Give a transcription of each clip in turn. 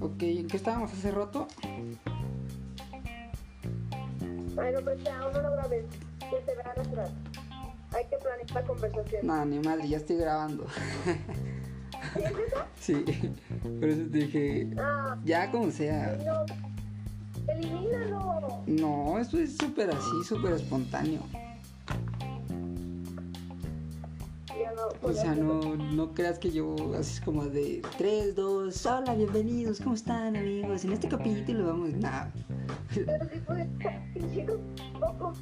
Ok, ¿en qué estábamos hace rato? Bueno, pues ya, uno lo grabé. Que se vea natural. Hay que planear la conversación. No, ni madre, ya estoy grabando. ¿Sí es eso? sí, por eso te dije, Ah, ya como sea. no. Elimínalo. No, esto es súper así, súper espontáneo. O sea, no, no creas que yo así como de 3, 2, hola, bienvenidos, ¿cómo están amigos? En este capítulo vamos, nada. Pero sí puede estar un poco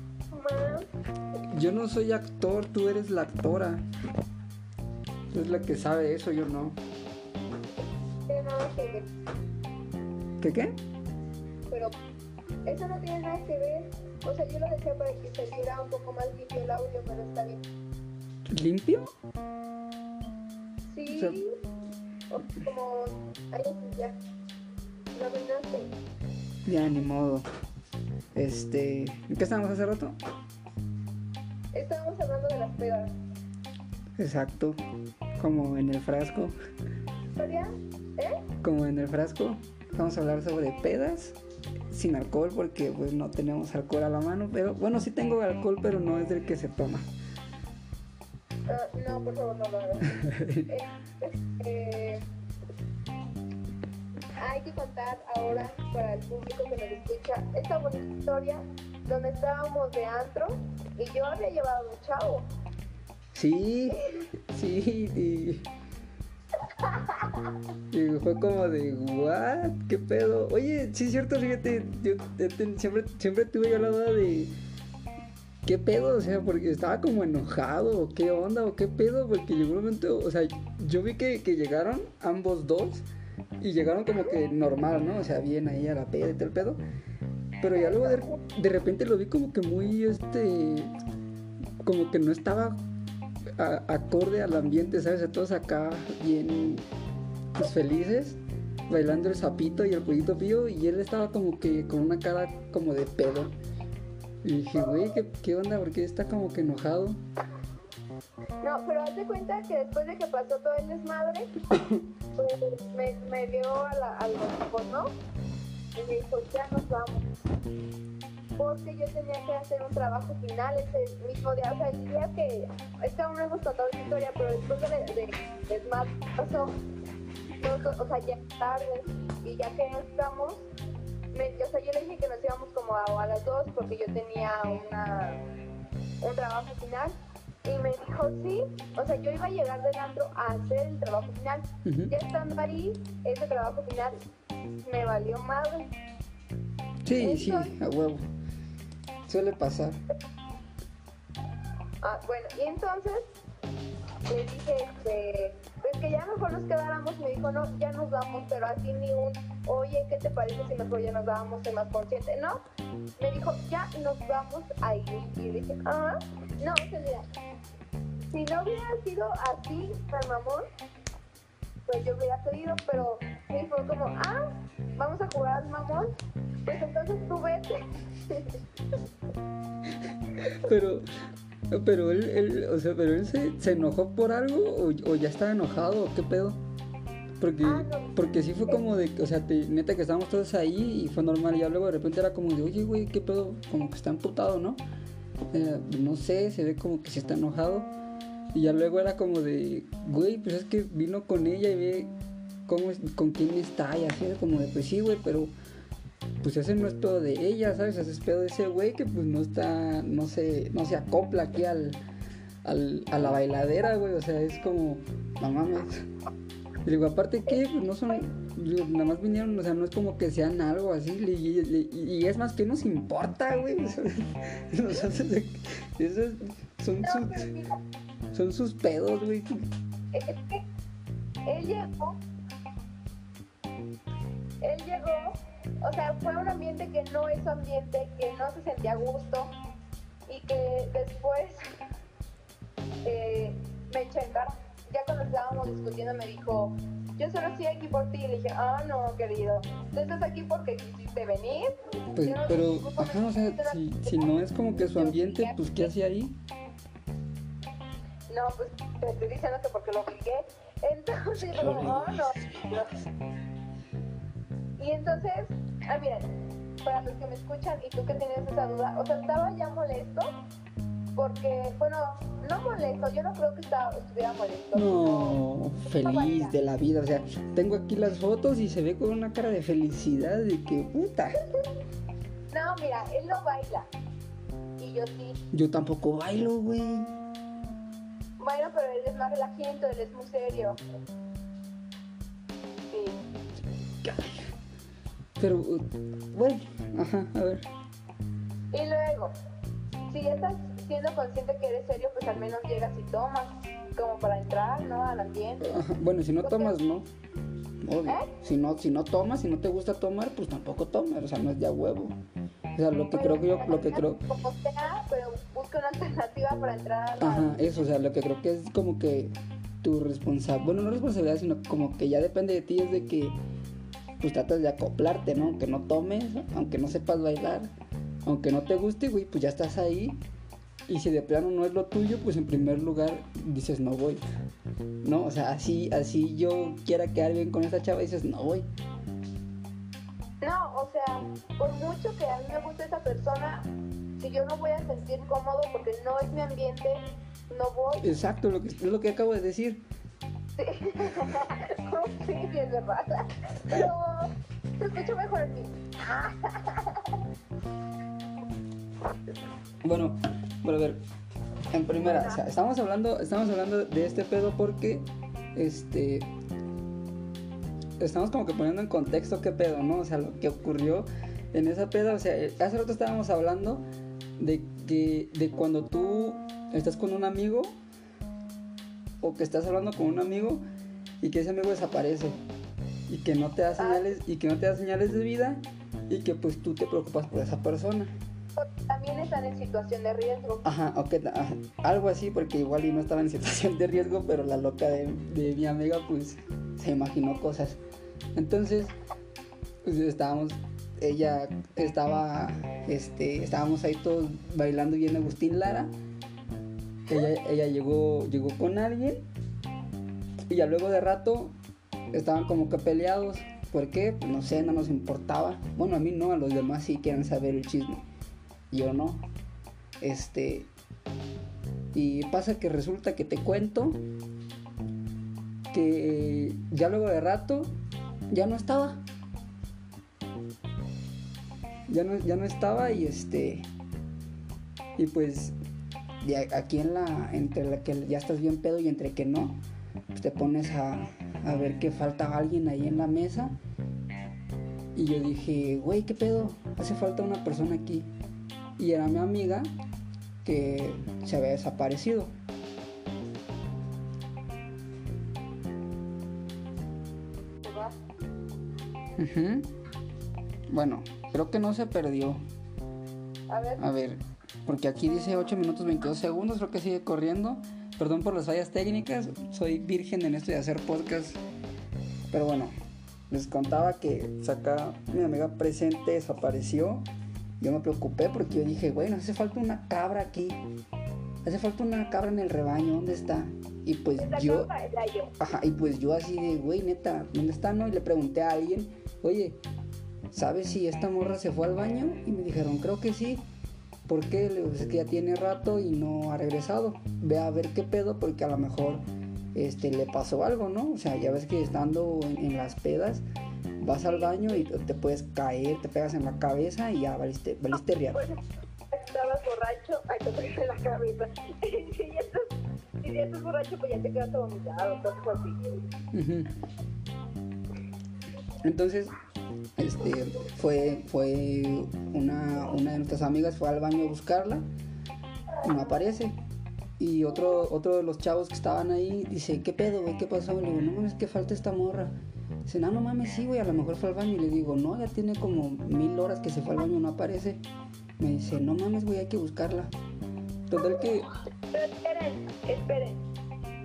más. Yo no soy actor, tú eres la actora. Tú es la que sabe eso, yo no. ¿Qué qué? Pero eso no tiene nada que ver. O sea, yo lo decía para que se viera un poco más limpio el audio, pero está bien. ¿Limpio? Sí. sea- O como. Ahí ya. Lo arruinaste. Ya, ni modo. Este, ¿en qué estábamos hace rato? Estábamos hablando de las pedas. Exacto, como en el frasco. ¿Eh? como en el frasco. Vamos a hablar sobre pedas sin alcohol porque pues no tenemos alcohol a la mano, pero bueno, sí tengo alcohol, pero no es del que se toma. No, por favor, no lo hagas. Eh, eh, hay que contar ahora para el público que nos escucha esta bonita historia donde estábamos de antro y yo había llevado un chavo. Sí, sí, y, y fue como de, ¿what? ¿Qué pedo? Oye, sí es cierto, fíjate, yo te- siempre, siempre tuve yo la duda de, ¿qué pedo? O sea, porque estaba como enojado, qué onda, o qué pedo, porque llegó un momento, o sea, yo vi que, que llegaron ambos dos y llegaron como que normal, ¿no? O sea, bien ahí a la peda y todo el pedo. Pero ya luego de, repente lo vi como que muy, este, como que no estaba acorde al ambiente, ¿sabes? A todos acá bien pues, felices, bailando el sapito y el pollito pío, y él estaba como que con una cara como de pedo. Y dije, güey, ¿qué, ¿qué onda? Porque está como que enojado. No, pero haz de cuenta que después de que pasó todo el desmadre, pues me, vio a, la, los ¿no? Y me dijo, ya nos vamos. Porque yo tenía que hacer un trabajo final ese mismo día. O sea, el día que. Es que aún no hemos contado esa historia, pero después de, de desmadre pasó. o sea, ya tarde. Y ya que estamos. Me, o sea, yo le dije que nos íbamos como a, a las dos porque yo tenía una, un trabajo final. Y me dijo, sí, o sea, yo iba a llegar del antro a hacer el trabajo final. Ujú. Ya estando ahí, ese trabajo final me valió madre. Sí, sí, a huevo. Suele pasar. Ah, bueno, y entonces le dije, este, pues que ya mejor nos quedáramos. Me dijo, no, ya nos vamos, pero así ni un, oye, ¿qué te parece si mejor ya nos vamos, sé más consciente? No, me dijo, ya nos vamos a ir. Y dije, ah, no, Celia, si no hubiera sido así, tan mamón, pues yo hubiera querido, pero me dijo como, ah, vamos a jugar mamón, pues entonces tú vete. Pero, pero él, él, o sea, pero él se, se enojó por algo o, o ya estaba enojado o qué pedo. Porque, Ah, no. porque sí fue como de, o sea, te- neta que estábamos todos ahí y fue normal. Y ya luego de repente era como de, oye, güey, qué pedo, como que está emputado, ¿no? Eh, no sé, se ve como que sí está enojado. Y ya luego era como de, güey, pues es que vino con ella y ve cómo es, con quién está y así, como de, pues sí, güey, pero pues ese no es pedo de ella, ¿sabes? Ese es pedo de ese güey que pues no está, no se, no se acopla aquí al, al, a la bailadera, güey, o sea, es como, no mames. Y digo, aparte que pues no son, nada más vinieron, o sea, no es como que sean algo así, y, es más que nos importa, güey. O sea, o sea, eso es- son, sus, son sus pedos, güey. es que él llegó, él llegó, o sea, fue un ambiente que no es su ambiente, que no se sentía a gusto y que después eh, me echó en cara. Ya cuando estábamos discutiendo me dijo, yo solo estoy aquí por ti. Y le dije, ah, no, querido, tú estás aquí porque quisiste venir. Pues, Yo no pero, ajá, o sea, si, si no es como que su ambiente, pues, ¿qué hace ahí? No, pues te estoy diciendo que porque lo obligué. Entonces, oh, no, no. Y entonces, ah, miren, para los que me escuchan y tú que tienes esa duda, o sea, estaba ya molesto porque, bueno, no molesto, yo no creo que estaba, estuviera molesto. No, feliz de la vida. O sea, tengo aquí las fotos y se ve con una cara de felicidad de que puta. No, mira, él no baila. Y yo sí. Yo tampoco bailo, güey. Bueno, pero él es más relajento, él es muy serio. Sí. Pero, uh, bueno, ajá, a ver. Y luego, si ya estás siendo consciente que eres serio, pues al menos llegas y tomas, como para entrar, ¿no? Al ambiente. Ajá, Bueno, si no Porque- tomas, no. Obvio. ¿Eh? Si no, si no tomas, si no te gusta tomar, pues tampoco tomas. O sea, no es de a huevo. O sea, lo que creo que yo, lo que creo. Como sea, pero busca una alternativa para entrar a la... Ajá, eso, o sea, lo que creo que es como que tu responsabilidad, bueno, no responsabilidad, sino como que ya depende de ti, es de que pues tratas de acoplarte, ¿no? Aunque no tomes, aunque no sepas bailar, aunque no te guste, güey, pues ya estás ahí. Y si de plano no es lo tuyo, pues en primer lugar dices no voy. ¿No? O sea, así, así yo quiera quedar bien con esta chava, dices no voy. No, o sea, por mucho que a mí me guste esa persona, si yo no voy a sentir cómodo porque no es mi ambiente, no voy. Exacto, lo que, es lo que acabo de decir. Sí, sí, es verdad. Pero te escucho mejor aquí. Bueno, pero a ver, en primera, o sea, estamos hablando, estamos hablando de este pedo porque, este, estamos como que poniendo en contexto qué pedo, ¿no? O sea, lo que ocurrió en esa peda, o sea, eh, hace rato estábamos hablando de que, de cuando tú estás con un amigo o que estás hablando con un amigo y que ese amigo desaparece y que no te da señales y que no te da señales de vida y que pues tú te preocupas por esa persona. También están en situación de riesgo. Ajá, ok, ajá, algo así, porque igual y no estaba en situación de riesgo, pero la loca de, de mi amiga, pues, se imaginó cosas. Entonces, pues estábamos, ella estaba, este, estábamos ahí todos bailando bien Agustín Lara. Ella, ella llegó, llegó con alguien y ya luego de rato estaban como que peleados. ¿Por qué? Pues no sé, no nos importaba. Bueno, a mí no, a los demás sí quieren saber el chisme. Yo no. Este. Y pasa que resulta que te cuento que ya luego de rato ya no estaba. Ya no, ya no estaba y este. Y pues de aquí en la. Entre la que ya estás bien pedo y entre que no. Pues te pones a, a ver que falta alguien ahí en la mesa. Y yo dije, güey, ¿qué pedo? Hace falta una persona aquí. Y era mi amiga que se había desaparecido. ¿verdad? Ujú. Bueno, creo que no se perdió. A ver, A ver, porque aquí dice 8 minutos 22 segundos, creo que sigue corriendo. Perdón por las fallas técnicas, soy virgen en esto de hacer podcast. Pero bueno, les contaba que saca mi amiga presente desapareció. Yo me preocupé porque yo dije, bueno, hace falta una cabra aquí. Hace falta una cabra en el rebaño, ¿dónde está? Y pues yo. Ajá, y pues yo así de, güey, neta, ¿dónde está? No? Y le pregunté a alguien, oye, ¿sabes si esta morra se fue al baño? Y me dijeron, creo que sí. ¿Por qué? Le digo, es que ya tiene rato y no ha regresado. Ve a ver qué pedo, porque a lo mejor este, le pasó algo, ¿no? O sea, ya ves que estando en, en las pedas, vas al baño y te puedes caer, te pegas en la cabeza y ya valiste, valiste riata. Bueno, estabas borracho, ay, te pegué en la cabeza. si, ya estás, si ya estás borracho, pues ya te quedas vomitado, cosas así. Entonces, este, fue, fue una, una de nuestras amigas fue al baño a buscarla no aparece. Y otro, otro de los chavos que estaban ahí dice, ¿qué pedo, güey? ¿Qué pasó? Le digo, no mames, que falta esta morra. Dice, no, no mames, sí, güey, a lo mejor fue al baño. Y le digo, no, ya tiene como mil horas que se fue al baño, no aparece. Me dice, no mames, güey, hay que buscarla. Total que, Pero esperen, esperen.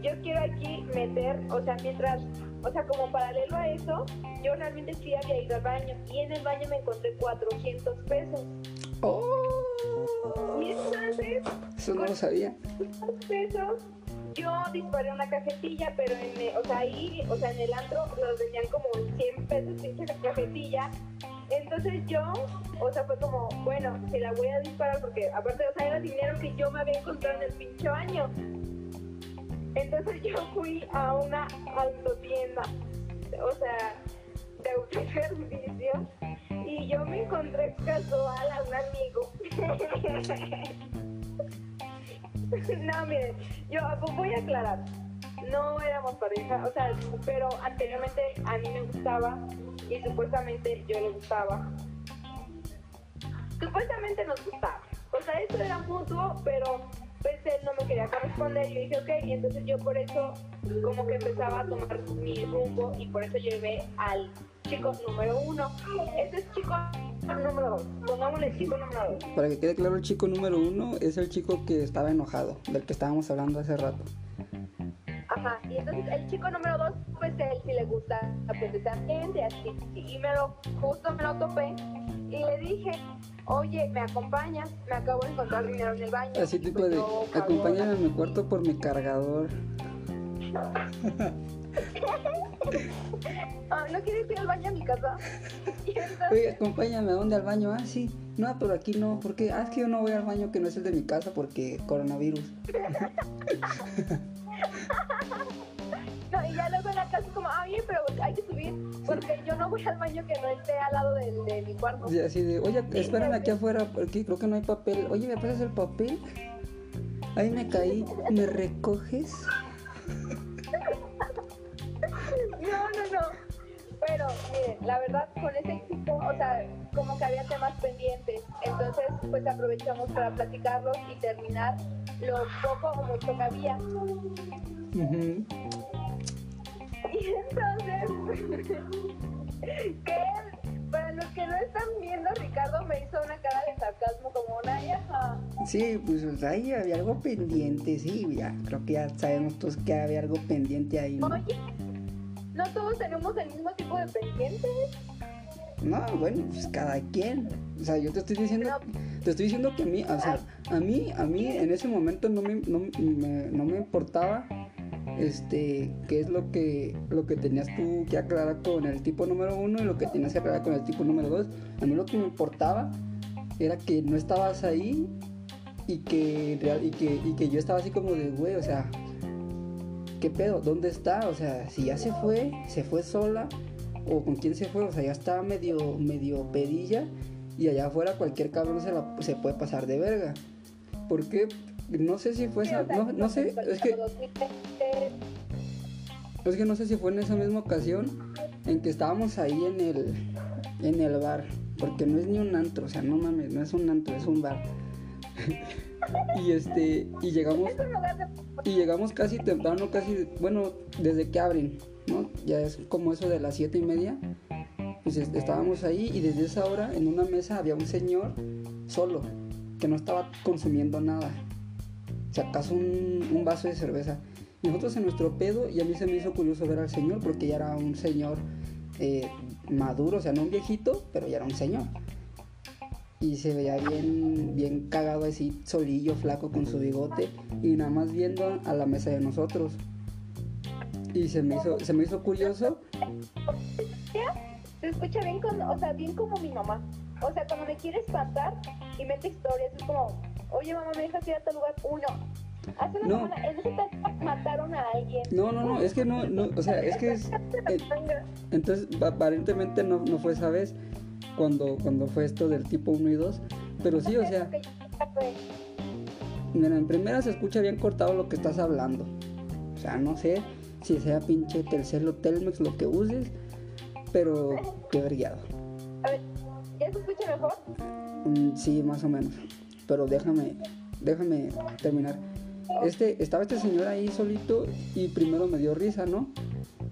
Yo quiero aquí meter, o sea, mientras, o sea, como paralelo a eso, yo realmente sí había ido al baño y en el baño me encontré 400 pesos. ¡oh! Y entonces, Eso no lo sabía. 400 pesos, yo disparé una cajetilla, pero en, el- o sea, ahí, o sea, en el antro los vendían como en 100 pesos pinche cajetilla. Entonces yo, o sea, fue como, bueno, si la voy a disparar porque aparte, o sea, era dinero que yo me había encontrado en el pinche baño. Entonces yo fui a una autotienda, o sea, de autoservicio, y yo me encontré casual a un amigo. no, miren, yo voy a aclarar, no éramos pareja, o sea, pero anteriormente a mí me gustaba y supuestamente yo le gustaba. Supuestamente nos gustaba. O sea, esto era mutuo, pero pues él no me quería corresponder. Yo dije, ok, y entonces yo por eso como que empezaba a tomar mi rumbo y por eso llevé al chico número uno. Este es chico número dos. Pongámosle chico número dos. Para que quede claro, el chico número uno es el chico que estaba enojado, del que estábamos hablando hace rato. Ajá, y entonces el chico número dos, pues él sí le gusta pues esa gente, así. Y me lo, justo me lo topé y le dije, oye, ¿me acompañas? Me acabo de encontrar dinero en el baño. Así tipo de, yo, acompáñame a mi cuarto por mi cargador. Ah, ¿no quieres ir al baño a mi casa? Oye, acompáñame a dónde al baño. Ah, sí. No, pero aquí no. ¿Por qué? Ah, es que yo no voy al baño que no es el de mi casa porque coronavirus. porque yo no voy al baño que no esté al lado del- de, mi cuarto. Y así de, oye, espérame aquí afuera porque creo que no hay papel. Oye, ¿me pasas el papel? Ahí me caí. ¿Me recoges? No, no, no. Pero, miren, la verdad, con ese chico, o sea, como que había temas pendientes. Entonces, pues aprovechamos para platicarlos y terminar lo poco o mucho que había. Ujú. Y entonces, que él, para los que no están viendo, Ricardo me hizo una cara de sarcasmo como una ajá. Sí, pues ahí había algo pendiente, sí, ya. Creo que ya sabemos todos que había algo pendiente ahí, ¿no? Oye, no todos tenemos el mismo tipo de pendientes. No, bueno, pues cada quien. O sea, yo te estoy diciendo, te estoy diciendo que a mí, o sea, a mí, a mí en ese momento no me, no, me, no me importaba, este, qué es lo que, lo que tenías tú que aclarar con el tipo número uno y lo que tenías que aclarar con el tipo número dos. A mí lo que me importaba era que no estabas ahí y que, real- y que, y que yo estaba así como de, güey, o sea, ¿qué pedo? ¿Dónde está? O sea, si ya se fue, se fue sola o con quién se fue, o sea, ya estaba medio, medio pedilla y allá afuera cualquier cabrón se, la, se puede pasar de verga. ¿Por qué? No sé si fue esa, no, no sé, es que, 2020, es que no sé si fue en esa misma ocasión en que estábamos ahí en el, en el bar, porque no es ni un antro, o sea, no mames, no es un antro, es un bar. y este, y llegamos, y llegamos casi temprano, casi, bueno, desde que abren, Ya es como eso de las siete y media. Pues est- estábamos ahí y desde esa hora en una mesa había un señor solo, que no estaba consumiendo nada. Si acaso un, vaso de cerveza. Nosotros en nuestro pedo, y a mí se me hizo curioso ver al señor, porque ya era un señor eh, maduro, o sea, no un viejito, pero ya era un señor. Y se veía bien, bien cagado así, solillo, flaco con su bigote, y nada más viendo a la mesa de nosotros. Y se me hizo, se me hizo curioso Se escucha bien, con, o sea, bien como mi mamá. O sea, cuando me quiere espantar y mete historias, es como, oye mamá, me dejas ir a tal lugar. Uno, hace una No. semana, en ese mataron a alguien. No, no, no, es que no, no, o sea, es que es... eh, entonces, aparentemente no, no fue esa vez cuando, cuando fue esto del tipo 1 y 2, pero sí, o sea, mira, en primera se escucha bien cortado lo que estás hablando. O sea, no sé si sea pinche Telcel o Telmex lo que uses, pero qué vergueado. A ver, ¿ya se escucha mejor? Mm, sí, más o menos. Pero déjame, déjame terminar. Este, estaba este señor ahí solito y primero me dio risa, ¿no?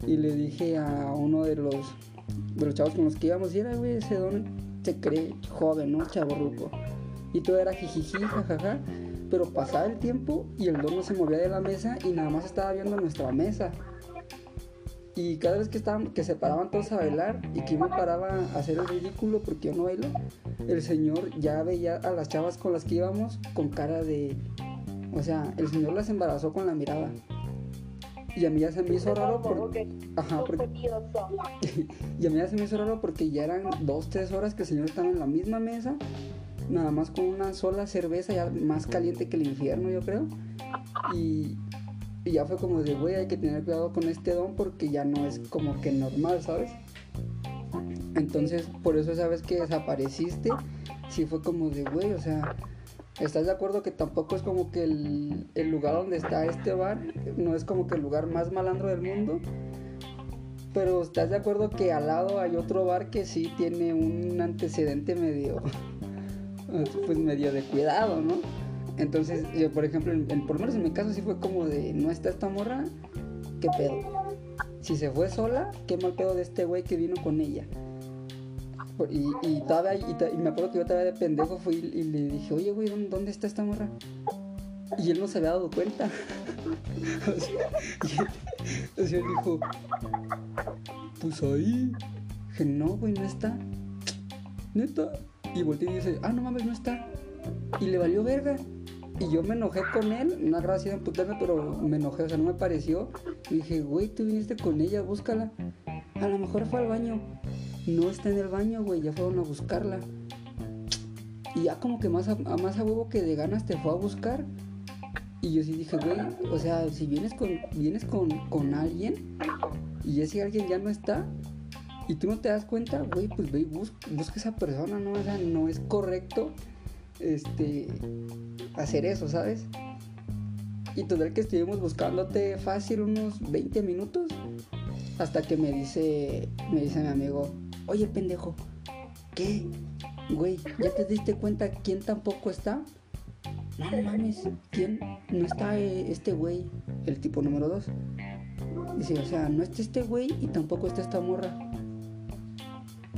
Y le dije a uno de los, de los chavos con los que íbamos, y era, güey, ese don se cree joven, ¿no? Chaborruco. Y todo era jijiji, jajaja. Pero pasaba el tiempo y el don no se movía de la mesa y nada más estaba viendo nuestra mesa. Y cada vez que, estaban, que se paraban todos a bailar y que yo me paraba a hacer el ridículo porque yo no bailo, el señor ya veía a las chavas con las que íbamos con cara de... O sea, el señor las embarazó con la mirada. Y a mí ya se me hizo raro porque... Ajá, porque... Y a mí ya se me hizo raro porque ya eran dos, tres horas que el señor estaba en la misma mesa, nada más con una sola cerveza, ya más caliente que el infierno, yo creo. Y, ya fue como de, güey, hay que tener cuidado con este don porque ya no es como que normal, ¿sabes? Entonces, por eso esa vez que desapareciste, sí fue como de, güey, o sea, ¿estás de acuerdo que tampoco es como que el, el lugar donde está este bar no es como que el lugar más malandro del mundo? Pero ¿estás de acuerdo que al lado hay otro bar que sí tiene un antecedente medio, pues medio de cuidado, ¿no? Entonces, yo por ejemplo, en- por lo menos en mi caso sí fue como de, no está esta morra, ¿qué pedo? Si se fue sola, qué mal pedo de este güey que vino con ella. Y, y, todavía, y, y me acuerdo que yo todavía de pendejo fui y, le dije, oye güey, ¿dónde, está esta morra? Y él no se había dado cuenta. o y él dijo, pues ahí. Dije, no, güey, no está. Neta. Y volteé y dice, ah, no mames, no está. Y le valió verga. Y yo me enojé con él, no habrá sido emputarme, pero me enojé, o sea, no me pareció. Y dije, güey, tú viniste con ella, búscala. A lo mejor fue al baño. No está en el baño, güey, ya fueron a buscarla. Y ya como que más a, más a huevo que de ganas te fue a buscar. Y yo sí dije, güey, o sea, si vienes con, vienes con, con alguien y ese alguien ya no está y tú no te das cuenta, güey, pues ve y bus- busca esa persona, ¿no? O sea, no es correcto este hacer eso, ¿sabes? Y total que estuvimos buscándote fácil unos 20 minutos hasta que me dice, me dice mi amigo, oye pendejo, ¿qué? Güey, ¿ya te diste cuenta quién tampoco está? No, no mames, ¿quién? No está eh, este güey, el tipo número 2. Dice, o sea, no está este güey y tampoco está esta morra.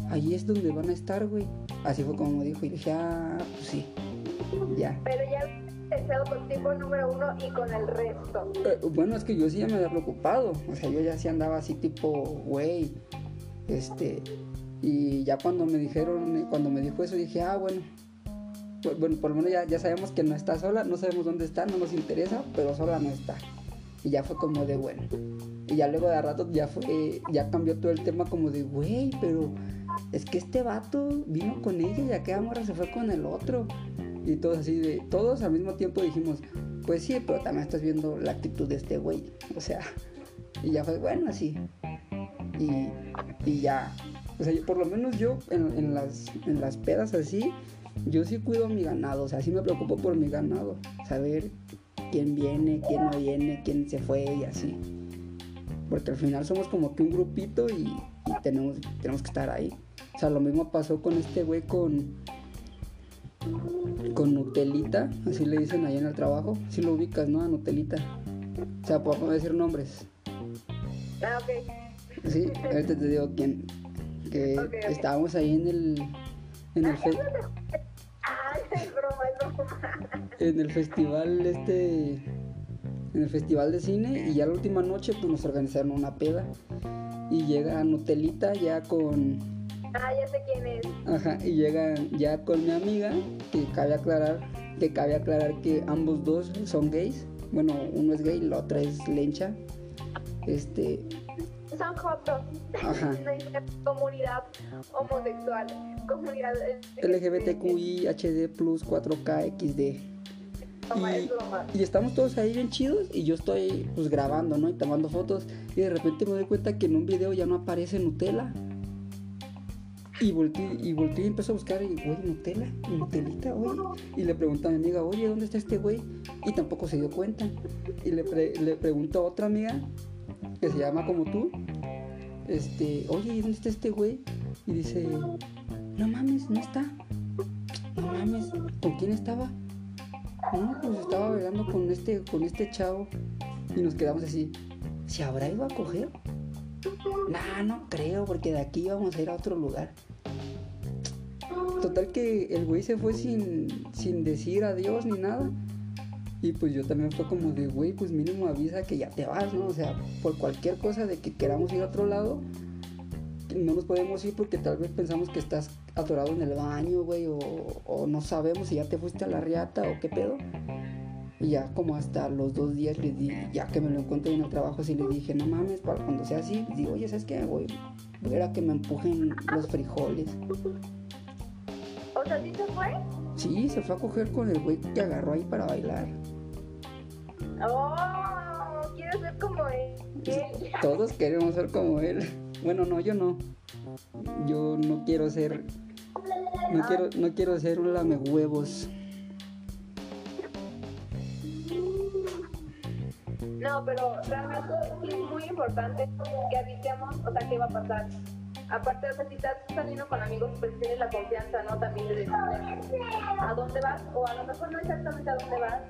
Ahí es donde van a estar, güey. Así fue como me dijo y dije, ah, pues sí, ya. Pero ya estado con tipo número uno y con el resto. Eh, bueno, es que yo sí ya me había preocupado. O sea, yo ya sí andaba así tipo, güey. Este. Y ya cuando me dijeron, cuando me dijo eso, dije, ah, bueno. Bu- Bueno, por lo menos ya, ya sabemos que no está sola, no sabemos dónde está, no nos interesa, pero sola no está. Y ya fue como de, bueno. Y ya luego de rato ya fue, ya cambió todo el tema como de, güey, pero es que este vato vino con ella y aquella morra se fue con el otro. Y todos así de, todos al mismo tiempo dijimos, pues sí, pero también estás viendo la actitud de este güey. O sea, y ya fue, bueno, así. Y, y ya, o sea, yo- por lo menos yo en, en las, en las pedas así, yo sí cuido mi ganado, o sea, sí me preocupo por mi ganado, saber quién viene, quién no viene, quién se fue y así. Porque al final somos como que un grupito y tenemos, tenemos que estar ahí. O sea, lo mismo pasó con este güey con, con Nutelita, así le dicen ahí en el trabajo. Si lo ubicas, ¿no? A Nutelita. O sea, puedo decir nombres. Ah, ok. Sí, ahorita te digo quién. Que estábamos ahí en el, en el, fe- Ay, es broma, es broma. en el festival este en el festival de cine y ya la última noche pues nos organizaron una peda y llega Nutelita ya con Ah, ya sé quién es. ajá y llega ya con mi amiga que cabe aclarar que cabe aclarar que ambos dos son gays bueno uno es gay la otra es lencha este Son jotos. Ajá. Comunidad homosexual. Comunidad LGBTQI HD plus 4K XD y, estamos todos ahí bien chidos y yo estoy pues grabando, ¿no? Y tomando fotos y de repente me doy cuenta que en un video ya no aparece Nutella. Y volteé, y volteé y empecé a buscar y, güey, Nutella, Nutelita, oye. Y le pregunto a mi amiga, oye, ¿dónde está este güey? Y tampoco se dio cuenta. Y le, pre- le pregunto a otra amiga que se llama como tú, este, oye, ¿y dónde está este güey? Y dice, no mames, no está. No mames, ¿con quién estaba? No, pues estaba bailando con este, con este chavo. Y nos quedamos así. ¿Se habrá ido a coger? Nah, no creo, porque de aquí vamos a ir a otro lugar. Total que el güey se fue sin, sin decir adiós ni nada. Y pues yo también fue como de, güey, pues mínimo avisa que ya te vas, ¿no? O sea, por cualquier cosa de que queramos ir a otro lado, no nos podemos ir porque tal vez pensamos que estás atorado en el baño, güey, o, o no sabemos si ya te fuiste a la riata o qué pedo. Y ya como hasta los dos días le di, ya que me lo encontré en el trabajo, así le dije, no mames, para cuando sea así, digo, oye, ¿sabes qué? Voy, voy a que me empujen los frijoles. O sea, ¿sí se fue? Sí, se fue a coger con el güey que agarró ahí para bailar. Oh, quiero ser como él. Todos queremos ser como él. Bueno, no, yo no. Yo no quiero ser. No quiero, no quiero ser un lame huevos. No, pero realmente es muy importante que avisemos, o sea, qué va a pasar. Aparte, o sea, si estás saliendo con amigos, pues tienes la confianza, ¿no? También de decirle a dónde vas, o a lo mejor no exactamente a dónde vas,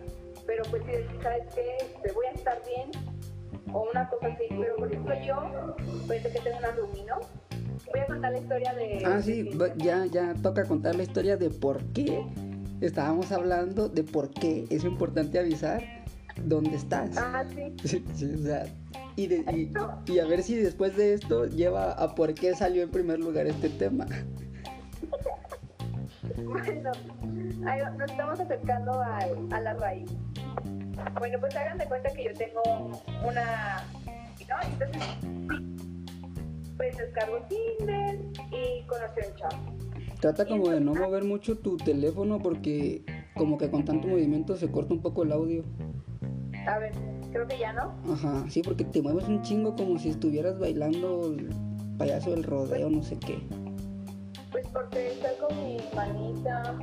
pero pues si ¿sabes qué? Te voy a estar bien, o una cosa así. Pero por ejemplo, yo, pues de que tengo una roomie, ¿no? Voy a contar la historia de. Ah, sí, ya, ya toca contar la historia de por qué estábamos hablando de por qué es importante avisar dónde estás. Ah, sí. Sí, sí, o sea, y, de- y- y a ver si después de esto lleva a por qué salió en primer lugar este tema. Bueno, nos estamos acercando a la raíz. Bueno, pues hagan de cuenta que yo tengo una... ¿no? Entonces, pues descargo Tinder y conocí a un chavo. Trata como de no mover mucho tu teléfono porque como que con tanto movimiento se corta un poco el audio. A ver, creo que ya no. Ajá, sí, porque te mueves un chingo como si estuvieras bailando el payaso del rodeo, no sé qué. Pues porque estoy con mi manita.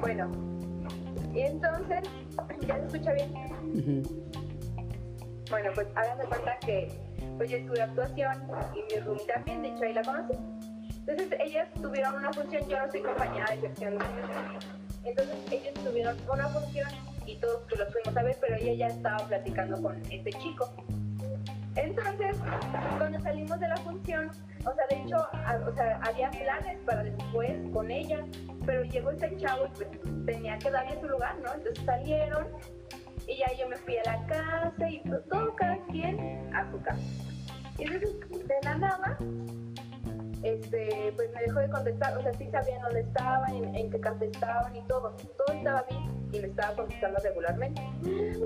Bueno, y entonces, ¿ya se escucha bien? Bueno, pues hagan de cuenta que pues yo estuve actuación y mi roomie también, de hecho ahí la conocí. Entonces ellas tuvieron una función, yo no soy compañera de sección de Entonces ellos tuvieron una función y todos pues, los fuimos a ver, pero ella ya estaba platicando con este chico. Entonces, cuando salimos de la función, o sea, de hecho, o sea, había planes para después con ella, pero llegó este chavo y pues tenía que darle su lugar, ¿no? Entonces salieron y ya yo me fui a la casa y pues, todo cada quien a su casa. Y entonces, de la nada, este, pues me dejó de contestar, o sea, sí sabían dónde estaban, en, en qué casa estaban y todo, todo estaba bien y me estaba contestando regularmente.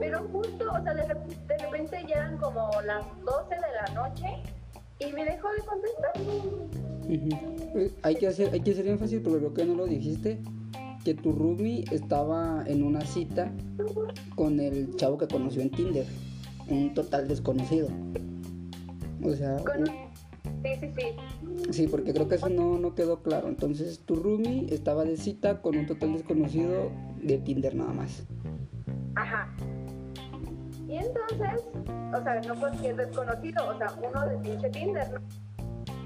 Pero justo, o sea, de, rep- de repente ya eran como las 12 de la noche y me dejó de contestar. Eh, Hay que hacer, hay que hacer énfasis porque creo que no lo dijiste, que tu roomie estaba en una cita con el chavo que conoció en Tinder, un total desconocido. O sea, un- Sí, sí, sí. sí, porque creo que eso no, no quedó claro. Entonces tu roomie estaba de cita con un total desconocido de Tinder nada más. Ajá. Y entonces, o sea, no cualquier desconocido, o sea, uno de pinche Tinder, ¿no?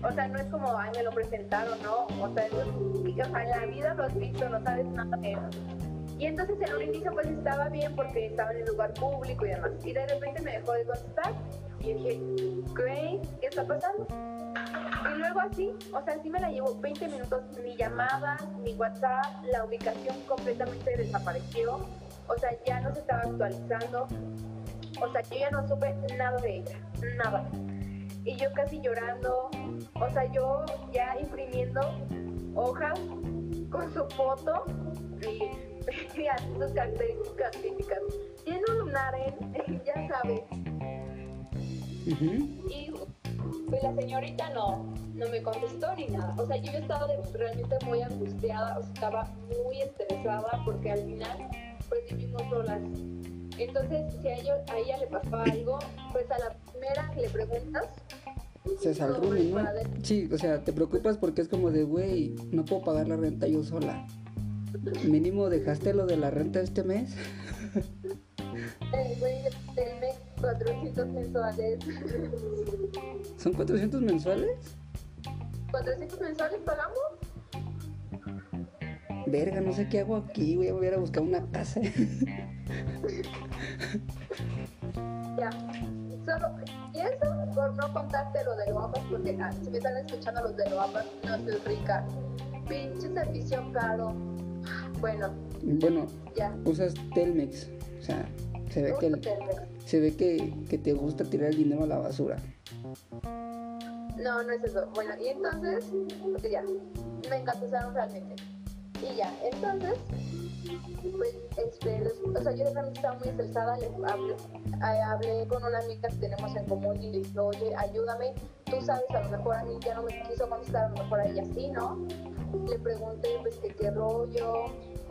O sea, no es como, ay, me lo presentaron, ¿no? O sea, eso es- o sea, en la vida lo has visto, no sabes nada de él. Y entonces en un inicio pues estaba bien porque estaba en el lugar público y demás. Y de repente me dejó de contestar y dije, güey, ¿qué está pasando? Y luego así, o sea, así me la llevo 20 minutos, ni llamadas, ni WhatsApp, la ubicación completamente desapareció, o sea, ya no se estaba actualizando, o sea, yo ya no supe nada de ella, nada. Y yo casi llorando, o sea, yo ya imprimiendo hojas con su foto y, y sus características. Tiene un lunar en, ya sabes, Y pues la señorita no, no me contestó ni nada. O sea, yo estaba realmente muy angustiada, o sea, estaba muy estresada porque al final pues vivimos solas. Entonces, si a, ello- a ella le pasaba algo, pues a la primera que le preguntas, Se sal No, Sí, o sea, te preocupas porque es como de, güey, no puedo pagar la renta yo sola. Mínimo dejaste lo de la renta este mes. el güey del mes 400 mensuales. ¿Son 400 mensuales? 400 mensuales pagamos. Verga, no sé qué hago aquí, voy a volver a buscar una casa. Ya. Solo, y eso por no contarte lo de Loapas, porque ah, si me están escuchando los de Loapas, no soy rica. Pinche servicio caro. Bueno, bueno, ya. usas Telmex. O sea, se ve que, se ve que, que te gusta tirar el dinero a la basura. No, no es eso. Bueno, y entonces, pues ya, me encantó realmente. Y ya, entonces, pues, este, o sea, yo realmente estaba muy estresada, le hablé, hablé con una amiga que tenemos en común y le dije, oye, ayúdame, tú sabes, a lo mejor a mí ya no me quiso contestar, a lo mejor a ella sí, ¿no? Le pregunté, pues, que qué rollo,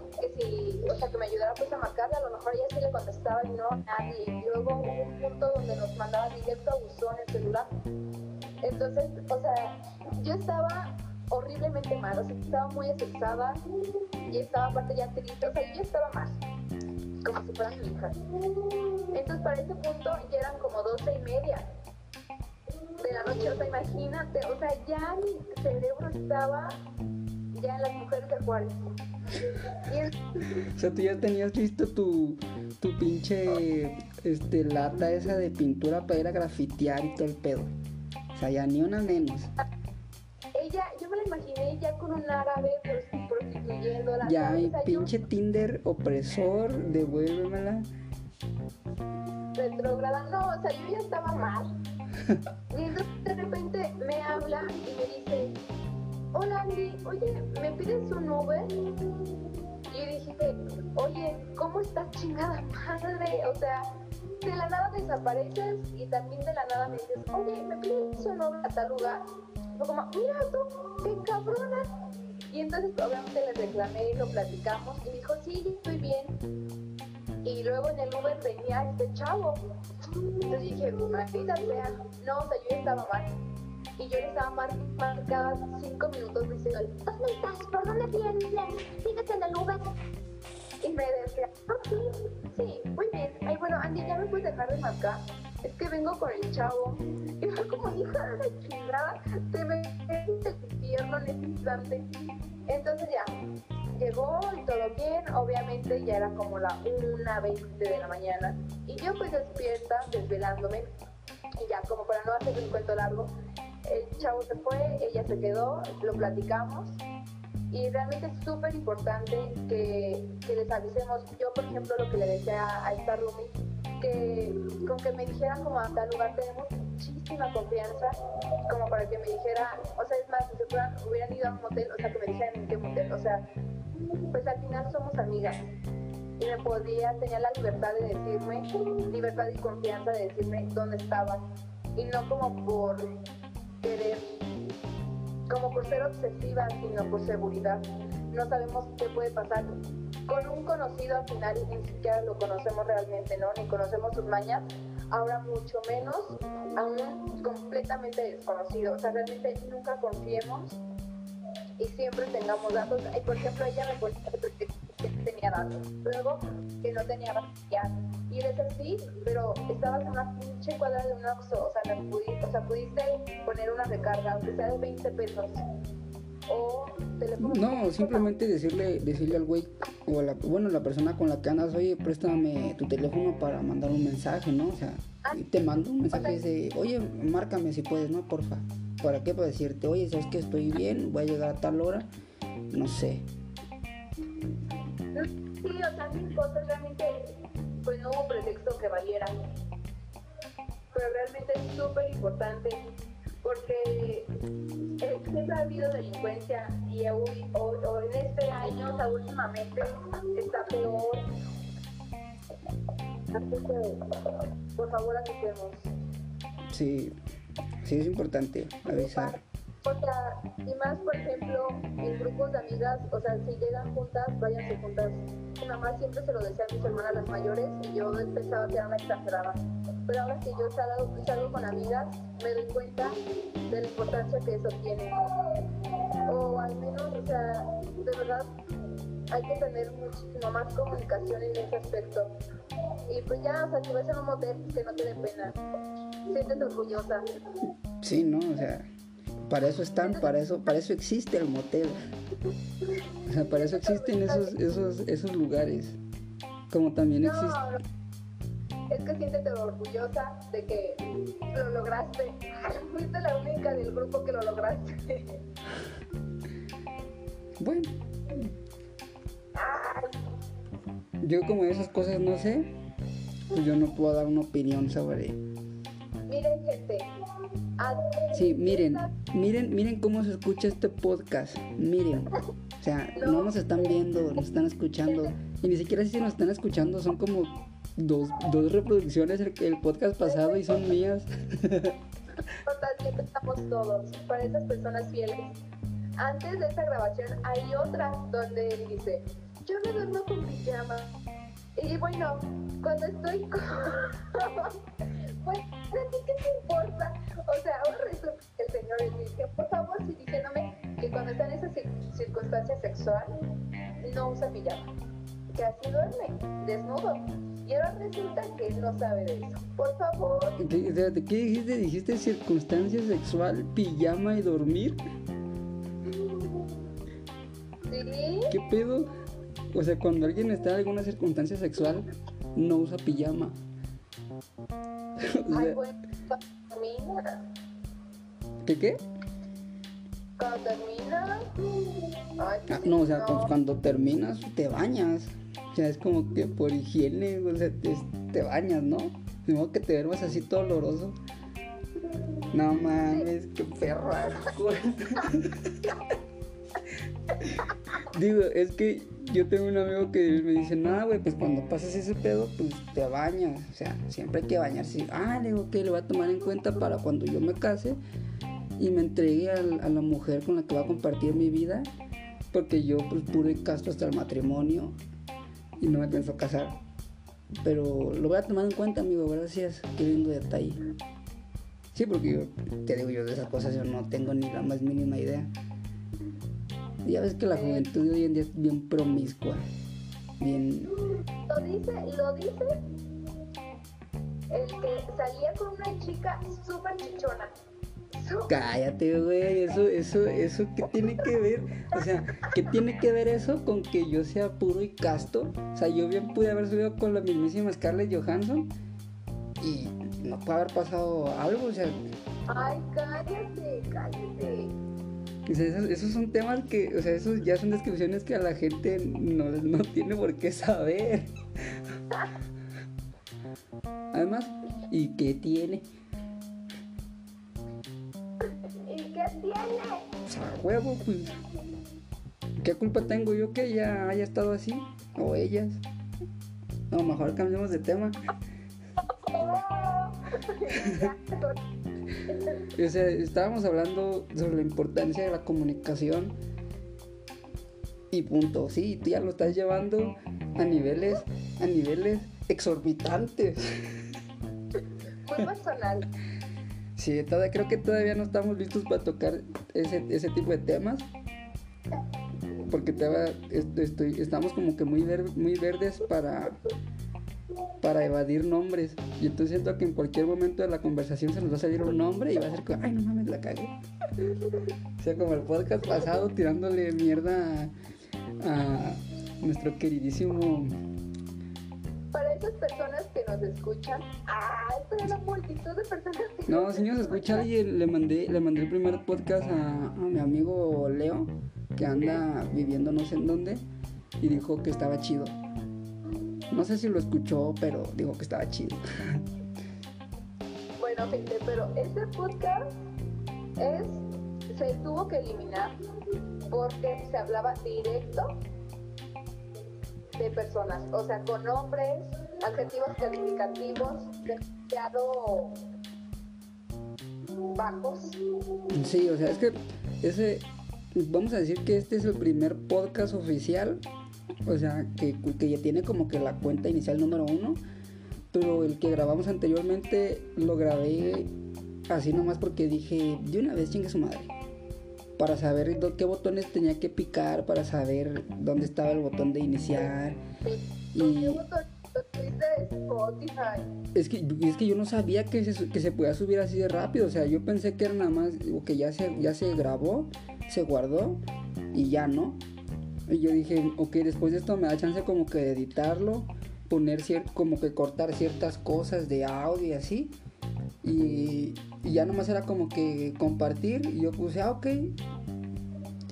que si, o sea, que me ayudara pues a marcarle, a lo mejor ella sí le contestaba y no a nadie. Y luego hubo un punto donde nos mandaba directo a buzón el celular. Entonces, o sea, yo estaba horriblemente mal, o sea, estaba muy estresada y estaba aparte ya triste, o sea, yo estaba mal, como si fuera mi hija. Entonces, para ese punto ya eran como doce y media de la noche, o sea, imagínate, o sea, ya mi cerebro estaba ya en las mujeres de Juárez. O sea, tú ya tenías listo tu, tu pinche este, lata esa de pintura para ir a grafitear y todo el pedo. O sea, ya ni una menos. Ella, yo me la imaginé ya con un árabe prostituyéndola. Ya, mi pinche Tinder opresor, devuélvemela. Retrograda, no, o sea, yo ya estaba mal. y entonces de repente me habla y me dice, hola Andy, oye, ¿me pides un Uber? Y dije, oye, ¿cómo estás chingada madre? O sea, de la nada desapareces y también de la nada me dices, oye, ¿me pides un Uber a tal lugar? Y como, mira tú, qué cabrona. Y entonces obviamente le reclamé y lo platicamos y dijo, sí, estoy bien. Y luego en el Uber venía este chavo. Entonces dije, maldita sea, no, o sea, yo estaba mal y yo le estaba mar marcada cinco minutos diciendo, ¿dónde estás? ¿Por dónde vienes? ¿Sigues en el Uber? Y me decía, ah, sí, muy bien. Ay, bueno, Andy, ¿ya me puedes dejar de marcar? Es que vengo con el chavo. Y fue como, hija de la chingada, te me el infierno en ese instante. Entonces ya, llegó y todo bien, obviamente ya era como la 1.20 de la mañana. Y yo pues despierta, desvelándome, y ya como para no hacer un cuento largo, el chavo se fue, ella se quedó, lo platicamos. Y realmente es súper importante que, que, les avisemos. Yo, por ejemplo, lo que le decía a esta Rumi, que con que me dijeran como a tal lugar tenemos muchísima confianza, como para que me dijera, o sea, es más, si se fueran, hubieran ido a un motel, o sea, que me dijeran en qué motel, o sea, pues al final somos amigas. Y me podía, tenía la libertad de decirme, libertad y confianza de decirme dónde estaba. Y no como por querer, como por ser obsesiva, sino por seguridad. No sabemos qué puede pasar. Con un conocido al final ni siquiera lo conocemos realmente, ¿no? Ni conocemos sus mañas. Ahora mucho menos a un completamente desconocido. O sea, realmente nunca confiemos y siempre tengamos datos. Por ejemplo, ella me cuenta que tenía datos. Luego, que no tenía datos y eres así, pero estabas en una pinche cuadra de un oxo, o sea, pudiste, o sea, pudiste poner una recarga, aunque sea de 20 pesos. O teléfono. No, simplemente decirle, decirle al güey, o a la, bueno, la persona con la que andas, oye, préstame tu teléfono para mandar un mensaje, ¿no? O sea, ah, te mando un mensaje de, oye, márcame si puedes, ¿no? Porfa. ¿Para qué? Para decirte, oye, sabes que estoy bien, voy a llegar a tal hora, no sé. Sí, o sea, cosas realmente pues no hubo pretexto que valiera. Pero realmente es súper importante porque eh, siempre ha habido delincuencia y hoy, o, en este año, o sea, últimamente está peor. Así que, por favor, avisemos. Sí, sí es importante avisar. O y más, por ejemplo, en grupos de amigas, o sea, si llegan juntas, váyanse juntas. Mi mamá siempre se lo decía a mis hermanas las mayores y yo pensaba que era una exagerada. Pero ahora que yo salgo, salgo con amigas, me doy cuenta de la importancia que eso tiene. O al menos, o sea, de verdad, hay que tener muchísimo más comunicación en ese aspecto. Y pues ya, o sea, si vas a un motel, que no te dé pena. Siéntete orgullosa. Sí, ¿no? O sea, para eso están, para eso, para eso existe el motel. O sea, para eso existen esos, esos, esos lugares. Como también existe. es que siéntete orgullosa de que lo lograste. Fuiste la única del grupo que lo lograste. Bueno. Yo como esas cosas no sé, pues yo no puedo dar una opinión sobre. Sí, miren, miren, miren cómo se escucha este podcast. Miren. O sea, no nos están viendo, nos están escuchando. Y ni siquiera si nos están escuchando, son como dos, dos reproducciones el, podcast pasado y son mías. Total, siempre estamos todos, para esas personas fieles. Antes de esa grabación hay otra donde él dice, yo me duermo con pijama. Y bueno, cuando estoy con... pues, ¿a ti qué te importa? O sea, ahora resulta que el señor dice, por favor, si diciéndome que cuando está en esa cir- circunstancia sexual, no usa pijama. Que así duerme, desnudo. Y ahora resulta que él no sabe de eso. Por favor, ¿Qué, espérate, ¿qué dijiste? ¿Dijiste circunstancia sexual, pijama y dormir? ¿sí? ¿Qué pedo? O sea, cuando alguien está en alguna circunstancia sexual, no usa pijama. Ay, bueno, termina. ¿Qué qué? Cuando termina. Ay, Ah, no, o sea, cuando terminas te bañas. O sea, es como que por higiene, o sea, te, te bañas, ¿no? De modo que te duermas así todo oloroso. No mames, qué perra. Digo, es que yo tengo un amigo que me dice, nada, güey, pues cuando pasas ese pedo, pues te bañas. O sea, siempre hay que bañarse. Ah, digo que le voy a tomar en cuenta para cuando yo me case y me entregue a, la mujer con la que va a compartir mi vida. Porque yo, pues, puro y casto hasta el matrimonio y no me pienso casar. Pero lo voy a tomar en cuenta, amigo, gracias. Qué lindo detalle. Sí, porque yo, te digo yo de esas cosas, yo no tengo ni la más mínima idea. Ya ves que la juventud de hoy en día es bien promiscua. Bien. Lo dice, lo dice el que salía con una chica súper chichona. Cállate, güey. Eso, eso, eso, ¿qué tiene que ver? O sea, ¿qué tiene que ver eso con que yo sea puro y casto? O sea, yo bien pude haber subido con la mismísima Scarlett Johansson y no puede haber pasado algo. O sea, Ay, cállate, cállate. O sea, esos, esos son temas que, o sea, esos ya son descripciones que a la gente no, no tiene por qué saber. Además, ¿y qué tiene? ¿Y qué tiene? O sea, huevo, pues. ¿Qué culpa tengo yo que ella haya estado así? O ellas. No, mejor cambiemos de tema. O sea, estábamos hablando sobre la importancia de la comunicación. Y punto. Sí, tú ya lo estás llevando a niveles, a niveles exorbitantes. Muy personal. Sí, todavía, creo que todavía no estamos listos para tocar ese, ese tipo de temas. Porque estoy, estamos como que muy, ver- muy verdes para, para evadir nombres. Y entonces siento que en cualquier momento de la conversación se nos va a salir un nombre y va a ser como, ay, no mames, la cagué. O sea, como el podcast pasado tirándole mierda a, a nuestro queridísimo... Para esas personas que nos escuchan, ¡ay! Pero la multitud de personas que No, nos señor, se escucha alguien. Le mandé, le mandé el primer podcast a, a mi amigo Leo, que anda viviendo no sé en dónde, y dijo que estaba chido. No sé si lo escuchó, pero dijo que estaba chido. Bueno, gente, pero ese podcast es, se tuvo que eliminar porque se hablaba directo de personas, o sea, con nombres, adjetivos calificativos demasiado bajos. Sí, o sea, es que ese, vamos a decir que este es el primer podcast oficial, o sea, que, que ya tiene como que la cuenta inicial número uno, pero el que grabamos anteriormente lo grabé así nomás porque dije, de una vez chingue su madre, para saber qué botones tenía que picar, para saber dónde estaba el botón de iniciar. ¿Qué Y es que, es que yo no sabía que se, que se podía subir así de rápido. O sea, yo pensé que era nada más, que ya se, ya se grabó, se guardó y ya no. Y yo dije, ok, después de esto me da chance como que de editarlo, poner como que cortar ciertas cosas de audio y así. Y, y ya nomás era como que compartir. Y yo puse, ah, ok.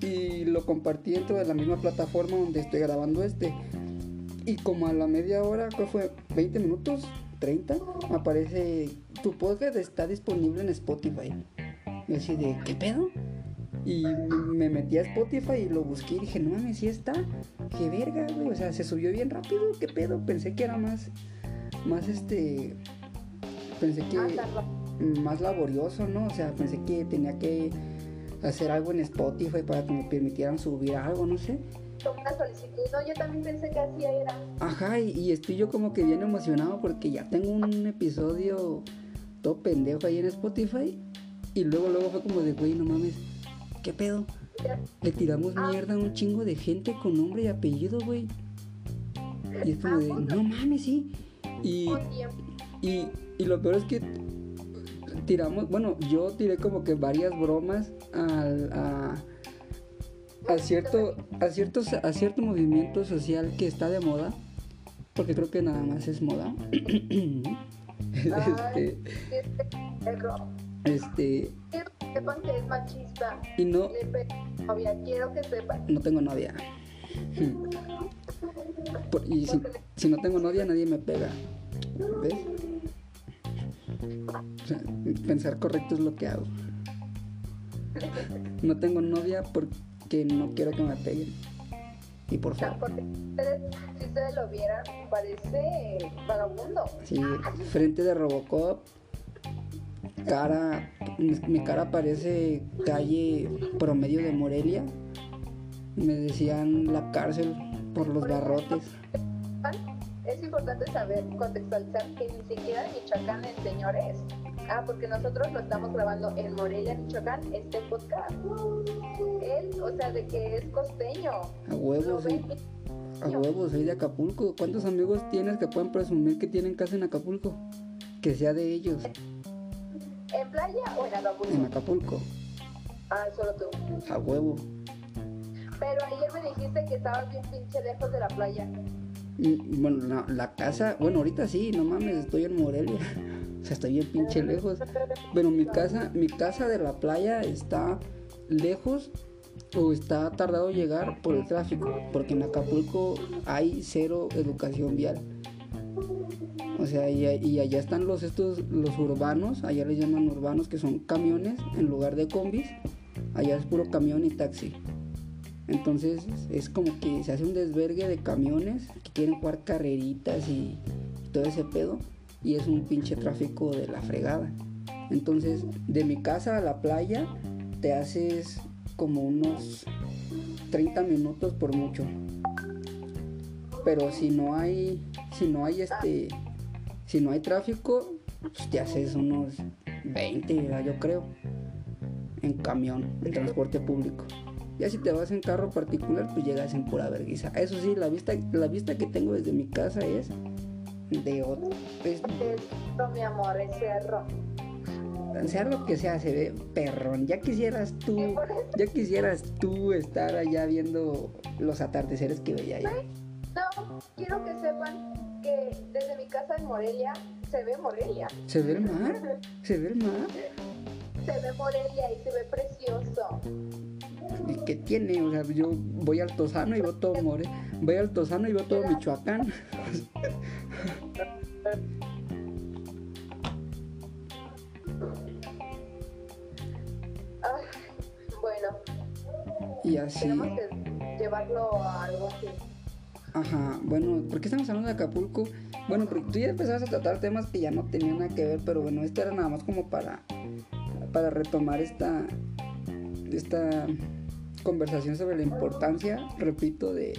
Y lo compartí dentro de la misma plataforma donde estoy grabando este. Y como a la media hora, ¿qué fue? ¿20 minutos? ¿30? Aparece, tu podcast está disponible en Spotify. Y así de, ¿qué pedo? Y me metí a Spotify y lo busqué y dije, no mames, sí está. Qué verga, güey. O sea, se subió bien rápido, qué pedo. Pensé que era más, más este. Pensé que más laborioso, ¿no? O sea, pensé que tenía que hacer algo en Spotify para que me permitieran subir algo, no sé. Una solicitud, no, yo también pensé que así era. Ajá, y, y estoy yo como que bien emocionado porque ya tengo un episodio todo pendejo ahí en Spotify. Y luego, luego fue como de, güey, no mames, ¿qué pedo? Le tiramos mierda a un chingo de gente con nombre y apellido, güey. Y es como de, no mames, sí. Y, y, y lo peor es que tiramos, bueno, yo tiré como que varias bromas al, a, a cierto, a ciertos, a cierto movimiento social que está de moda, porque creo que nada más es moda. este, este sepan que es machista. y no, Le novia, quiero que sepan. no tengo novia. Por- y si, si no tengo novia, nadie me pega. ¿Ves? O sea, pensar correcto es lo que hago. No tengo novia porque no quiero que me peguen. Y por favor. si ustedes lo vieran, parece vagabundo. Sí, frente de Robocop. Cara. mi- cara parece calle promedio de Morelia. Me decían la cárcel por los barrotes. Es importante saber, contextualizar que ni siquiera Michoacán el señor es. Ah, porque nosotros lo estamos grabando en Morelia, Michoacán, este podcast. Él, o sea, de que es costeño. A huevos, a huevos, soy de Acapulco. ¿Cuántos amigos tienes que pueden presumir que tienen casa en Acapulco? Que sea de ellos, ¿En playa o en en Acapulco? Acapulco. Ah, solo tú. A huevo. Pero ayer me dijiste que estabas bien pinche lejos de la playa. Bueno, la, la casa, bueno, ahorita sí, no mames, estoy en Morelia. O sea, estoy bien pinche lejos. Pero mi casa, mi casa de la playa está lejos o está tardado llegar por el tráfico, porque en Acapulco hay cero educación vial. O sea, y, allá están los estos los urbanos, allá les llaman urbanos que son camiones en lugar de combis. Allá es puro camión y taxi. Entonces es como que se hace un desvergue de camiones que quieren jugar carreritas y todo ese pedo. Y es un pinche tráfico de la fregada. Entonces, de mi casa a la playa te haces como unos 30 minutos por mucho. Pero si no hay, si no hay este, si no hay tráfico, pues te haces unos 20, ¿verdad? yo creo, en camión, en transporte público. Ya si te vas en carro particular, pues llegas en pura vergüenza. Eso sí, la vista, la vista que tengo desde mi casa es de otro. Es, Es cerro, mi amor, es cerro. sea lo que sea, se ve perrón. Ya quisieras tú, ya quisieras tú estar allá viendo los atardeceres que veía allá. No, quiero que sepan que desde mi casa en Morelia se ve Morelia. ¿Se ve el mar? ¿Se ve el mar? Se ve Morelia y se ve precioso. ¿Y qué tiene? O sea, yo voy al Tosano y veo todo More. Voy al Tosano y veo todo Michoacán. Ay, bueno, Y así. tenemos que llevarlo a algo así. Ajá, bueno, ¿por qué estamos hablando de Acapulco? Bueno, porque tú ya empezabas a tratar temas que ya no tenían nada que ver, pero bueno, este era nada más como para, para retomar esta, esta conversación sobre la importancia, repito, de,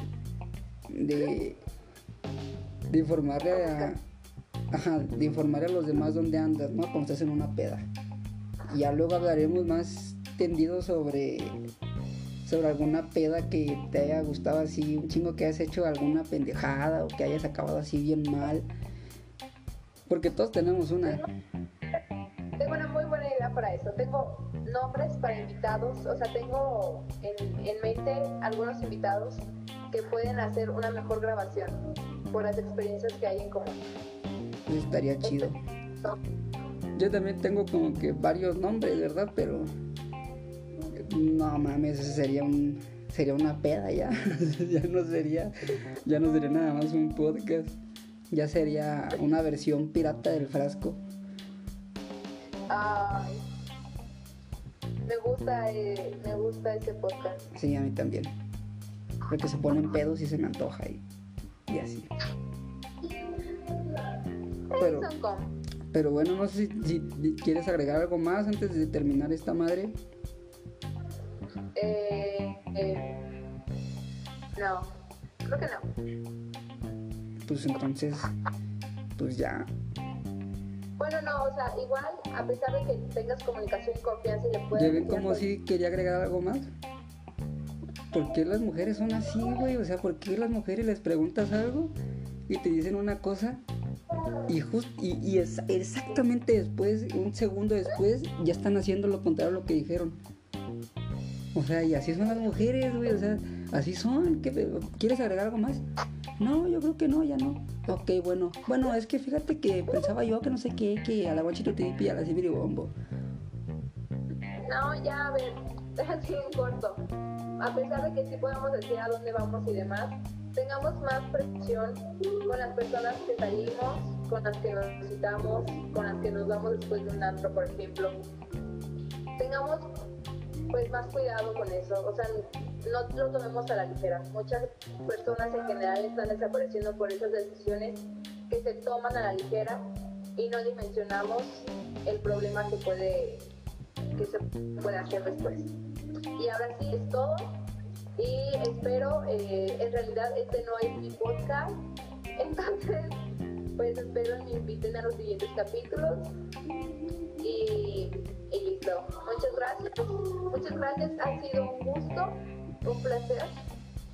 de, de informarle a, ajá, de informarle a los demás dónde andas, ¿no? Cuando estás en una peda. Y ya luego hablaremos más tendido sobre sobre alguna peda que te haya gustado así, un chingo que hayas hecho alguna pendejada o que hayas acabado así bien mal. Porque todos tenemos una. Tengo una muy buena idea para eso. Tengo nombres para invitados, o sea, tengo en, en mente algunos invitados que pueden hacer una mejor grabación por las experiencias que hay en común. Estaría chido. Yo también tengo como que varios nombres, ¿verdad? Pero no mames, eso sería un sería una peda ya. ya no sería ya no sería nada más un podcast. Ya sería una versión pirata del frasco. Ay, me gusta, eh, me gusta ese podcast. Sí, a mí también. Porque se ponen pedos y se me antoja y, y así. Pero, pero bueno, no sé si, si quieres agregar algo más antes de terminar esta madre. Eh, eh, no, creo que no. Pues entonces, pues ya. Bueno, no, o sea, igual, a pesar de que tengas comunicación y confianza y le puedas... ¿Ya ven como si quería agregar algo más? ¿Por qué las mujeres son así, güey? O sea, ¿por qué las mujeres les preguntas algo y te dicen una cosa y, just, y, y es- exactamente después, un segundo después, ya están haciendo lo contrario a lo que dijeron? O sea, y así son las mujeres, güey, o sea, así son. ¿Qué pe- ¿Quieres agregar algo más? No, yo creo que no, ya no. Ok, bueno. Bueno, es que fíjate que pensaba yo que no sé qué, que a la guachito te y a la bombo. No, ya, a ver, así en corto. A pesar de que sí podemos decir a dónde vamos y demás, tengamos más precisión con las personas que salimos, con las que nos visitamos, con las que nos vamos después de un antro, por ejemplo. Tengamos pues más cuidado con eso, o sea, no lo tomemos a la ligera. Muchas personas en general están desapareciendo por esas decisiones que se toman a la ligera y no dimensionamos el problema que puede que se puede hacer después. Y ahora sí es todo. Y espero, eh, en realidad este no es mi podcast, entonces pues espero me inviten a los siguientes capítulos. Y, y listo. Muchas gracias. Muchas gracias. Ha sido un gusto, un placer,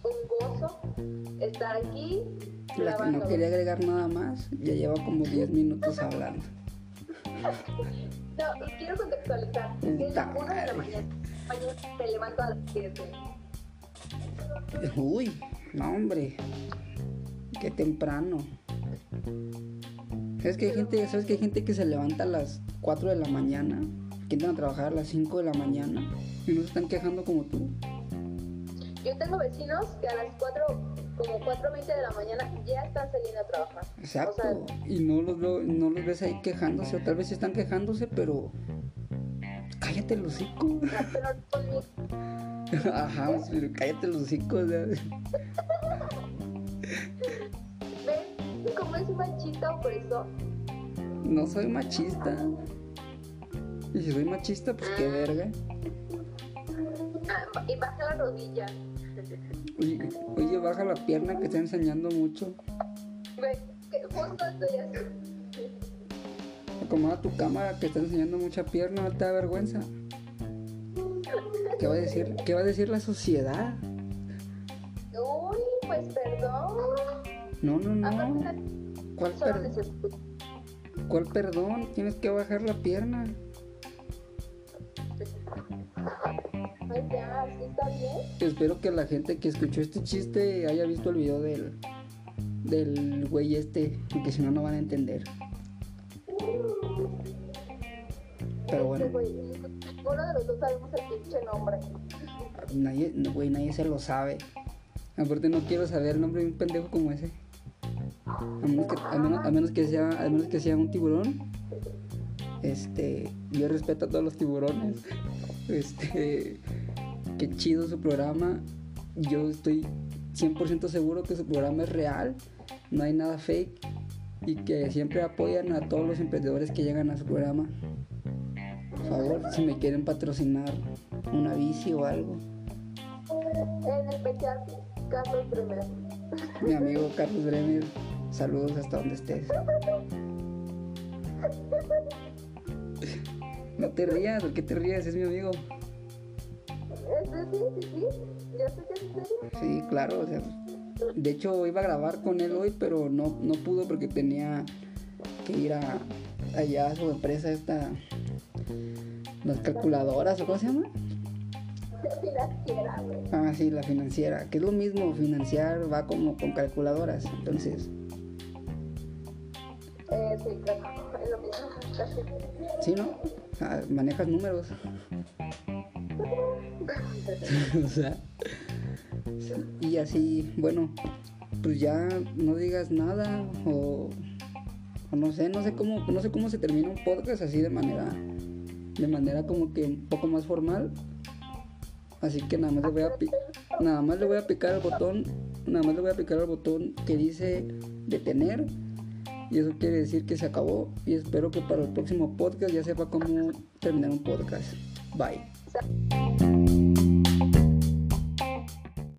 un gozo estar aquí. La que no quería agregar nada más, ya lleva como 10 minutos hablando. No, quiero contextualizar. es la Puta una de la mañana. Mañana te levanto a las 7. Uy, no hombre, qué temprano. ¿Sabes que hay gente, sabes que hay gente que se levanta a las 4 de la mañana, que entran a trabajar a las 5 de la mañana y no se están quejando como tú? Yo tengo vecinos que a las 4, como 4.20 de la mañana ya están saliendo a trabajar. Exacto, O sea, y no los, veo- no los ves ahí quejándose, o tal vez están quejándose, pero cállate el hocico. conmigo. Ajá, pero cállate el hocico. o sea. ¿Ves cómo es machista o por eso? No soy machista. Y si soy machista, pues qué verga. Ah, y baja la rodilla. Oye, oye, baja la pierna que está enseñando mucho. Justo estoy así. Acomoda tu cámara que está enseñando mucha pierna, no te da vergüenza. ¿Qué va a decir, qué va a decir la sociedad? Uy, pues perdón. No, no, no. ¿Cuál, per- ¿Cuál perdón? Tienes que bajar la pierna. Ay, ya, ¿sí está bien? Espero que la gente que escuchó este chiste haya visto el video del del güey este, porque si no no van a entender. Pero bueno, Este Ninguno de los dos sabemos el pinche nombre. nadie, güey, nadie se lo sabe. Aparte no quiero saber el nombre de un pendejo como ese. A menos que, a menos, a menos que sea, a menos que sea un tiburón. Este, yo respeto a todos los tiburones. Este, qué chido su programa. Yo estoy 100% seguro que su programa es real. No hay nada fake. Y que siempre apoyan a todos los emprendedores que llegan a su programa. Por favor, si me quieren patrocinar una bici o algo. En especial, Carlos Bremer. Mi amigo Carlos Bremer, saludos hasta donde estés. No te rías, ¿por qué te rías? Es mi amigo. Sí, sí, sí. Yo sé que es en serio. Sí, claro, o sea, de hecho iba a grabar con él hoy, pero no, no pudo porque tenía que ir a allá a su empresa esta, las calculadoras o cómo se llama? Financiera, güey. Ah, sí, la financiera, que es lo mismo, financiar va como con calculadoras, entonces, Eh, sí, claro. Es lo mismo. Sí, ¿no? Ah, manejas números. o sea, y así, bueno, pues ya no digas nada o, no sé, no sé cómo, no sé cómo se termina un podcast así de manera de manera como que un poco más formal. Así que nada más le voy a nada más le voy a picar al botón, nada más le voy a picar al botón que dice detener y eso quiere decir que se acabó y espero que para el próximo podcast ya sepa cómo terminar un podcast. Bye. した。